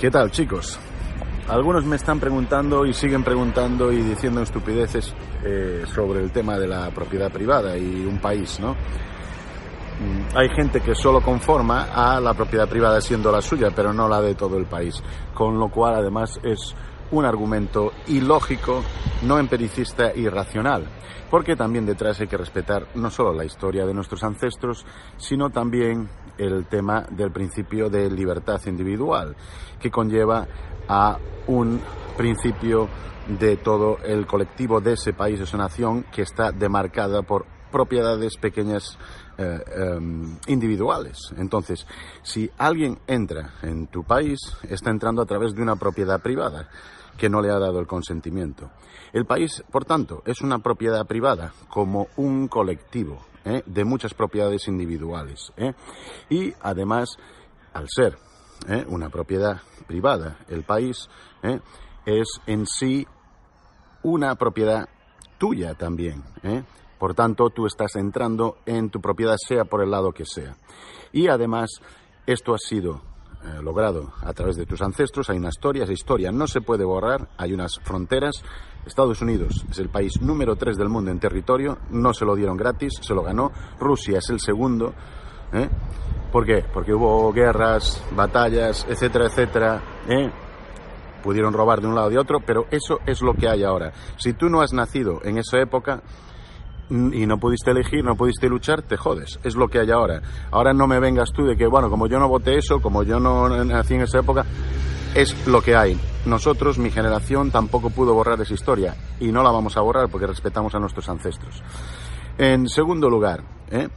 ¿Qué tal, chicos? Algunos me están preguntando y siguen preguntando y diciendo estupideces eh, sobre el tema de la propiedad privada y un país, ¿no? Mm, Hay gente que solo conforma a la propiedad privada siendo la suya, pero no la de todo el país, con lo cual además es un argumento ilógico, no empiricista y racional, porque también detrás hay que respetar no solo la historia de nuestros ancestros, sino también el tema del principio de libertad individual, que conlleva a un principio de todo el colectivo de ese país, de esa nación, que está demarcada por propiedades pequeñas eh, em, individuales. Entonces, si alguien entra en tu país, está entrando a través de una propiedad privada que no le ha dado el consentimiento. El país, por tanto, es una propiedad privada como un colectivo ¿eh? de muchas propiedades individuales. ¿eh? Y además, al ser una propiedad privada, el país es en sí una propiedad tuya también. Por tanto, tú estás entrando en tu propiedad, sea por el lado que sea. Y además, esto ha sido eh, logrado a través de tus ancestros, hay una historia, esa historia no se puede borrar, hay unas fronteras. Estados Unidos es el país número 3 del mundo en territorio, no se lo dieron gratis, se lo ganó. Rusia es el segundo. ¿eh? ¿Por qué? Porque hubo guerras, batallas, etcétera, etcétera. ¿eh? Pudieron robar de un lado y de otro, pero eso es lo que hay ahora. Si tú no has nacido en esa época, y no pudiste elegir, no pudiste luchar, te jodes. Es lo que hay ahora. Ahora no me vengas tú de que, bueno, como yo no voté eso, como yo no nací en esa época, es lo que hay. Nosotros, mi generación, tampoco pudo borrar esa historia y no la vamos a borrar porque respetamos a nuestros ancestros. En segundo lugar, ¿eh?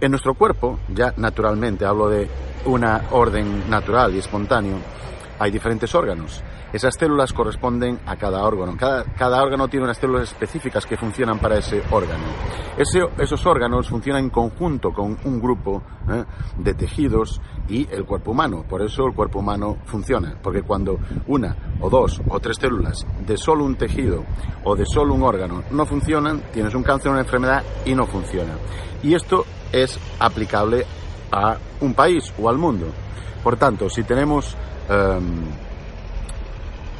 en nuestro cuerpo, ya naturalmente, hablo de una orden natural y espontáneo, hay diferentes órganos. Esas células corresponden a cada órgano. Cada, órgano tiene unas células específicas que funcionan para ese órgano. Esos órganos funcionan en conjunto con un grupo ¿eh? de tejidos y el cuerpo humano. Por eso el cuerpo humano funciona. Porque cuando una o dos o tres células de solo un tejido o de solo un órgano no funcionan, tienes un cáncer una enfermedad y no funciona. Y esto es aplicable a un país o al mundo. Por tanto, si tenemos em,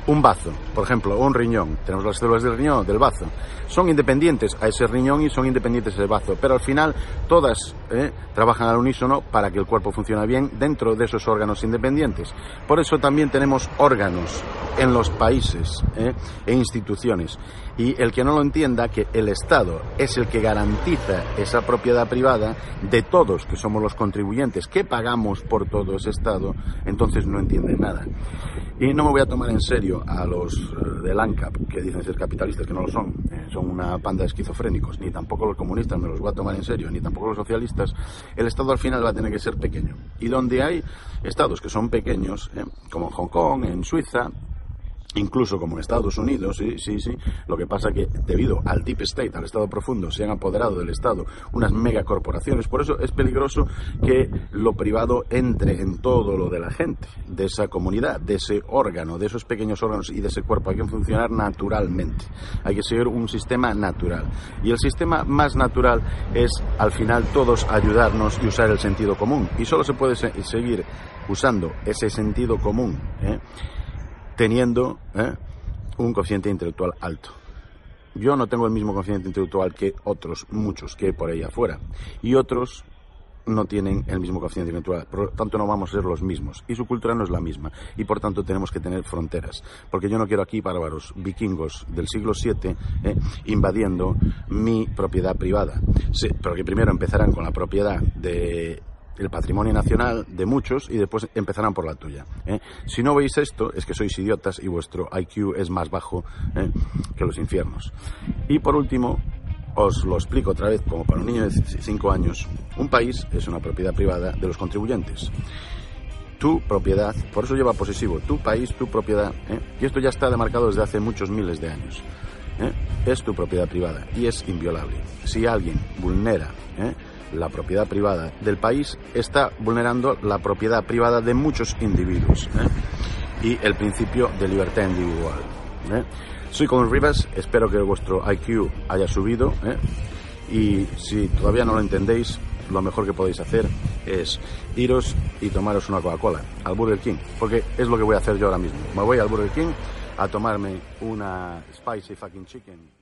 un bazo, por ejemplo, un riñón, tenemos las células del riñón, del bazo, son independientes a ese riñón y son independientes ese bazo, pero al final todas eh, trabajan al unísono para que el cuerpo funcione bien dentro de esos órganos independientes. Por eso también tenemos órganos en los países eh, e instituciones. Y el que no lo entienda, que el Estado es el que garantiza esa propiedad privada de todos, que somos los contribuyentes, que pagamos por todo ese Estado, entonces no entiende nada. Y no me voy a tomar en serio a los eh, del ANCAP, que dicen ser capitalistas, que no lo son, eh, son una panda de esquizofrénicos, ni tampoco los comunistas me los voy a tomar en serio, ni tampoco los socialistas. El Estado al final va a tener que ser pequeño. Y donde hay estados que son pequeños, eh, como en Hong Kong, en Suiza, incluso como Estados Unidos, sí, sí, sí. Lo que pasa que debido al deep state, al Estado profundo, se han apoderado del Estado unas megacorporaciones. Por eso es peligroso que lo privado entre en todo lo de la gente, de esa comunidad, de ese órgano, de esos pequeños órganos y de ese cuerpo. Hay que funcionar naturalmente. Hay que seguir un sistema natural. Y el sistema más natural es, al final, todos ayudarnos y usar el sentido común. Y solo se puede se- seguir usando ese sentido común. ¿eh? Teniendo ¿eh? un coeficiente intelectual alto. Yo no tengo el mismo coeficiente intelectual que otros, muchos que hay por ahí afuera. Y otros no tienen el mismo coeficiente intelectual, por lo tanto no vamos a ser los mismos. Y su cultura no es la misma. Y por tanto tenemos que tener fronteras. Porque yo no quiero aquí bárbaros vikingos del siglo VII ¿eh? invadiendo mi propiedad privada. Sí, pero que primero empezarán con la propiedad de el patrimonio nacional de muchos y después empezarán por la tuya. ¿eh? Si no veis esto, es que sois idiotas y vuestro IQ es más bajo ¿eh? que los infiernos. Y por último, os lo explico otra vez, como para un niño de 5 años. Un país es una propiedad privada de los contribuyentes. Tu propiedad, por eso lleva posesivo, tu país, tu propiedad. ¿eh? Y esto ya está demarcado desde hace muchos miles de años. Es tu propiedad privada y es inviolable. Si alguien vulnera. La propiedad privada del país, está vulnerando la propiedad privada de muchos individuos ¿eh? y el principio de libertad individual. ¿eh? Soy Colin Rivas, espero que vuestro IQ haya subido ¿eh? y si todavía no lo entendéis, lo mejor que podéis hacer es iros y tomaros una Coca-Cola al Burger King, porque es lo que voy a hacer yo ahora mismo. Me voy al Burger King a tomarme una spicy fucking chicken.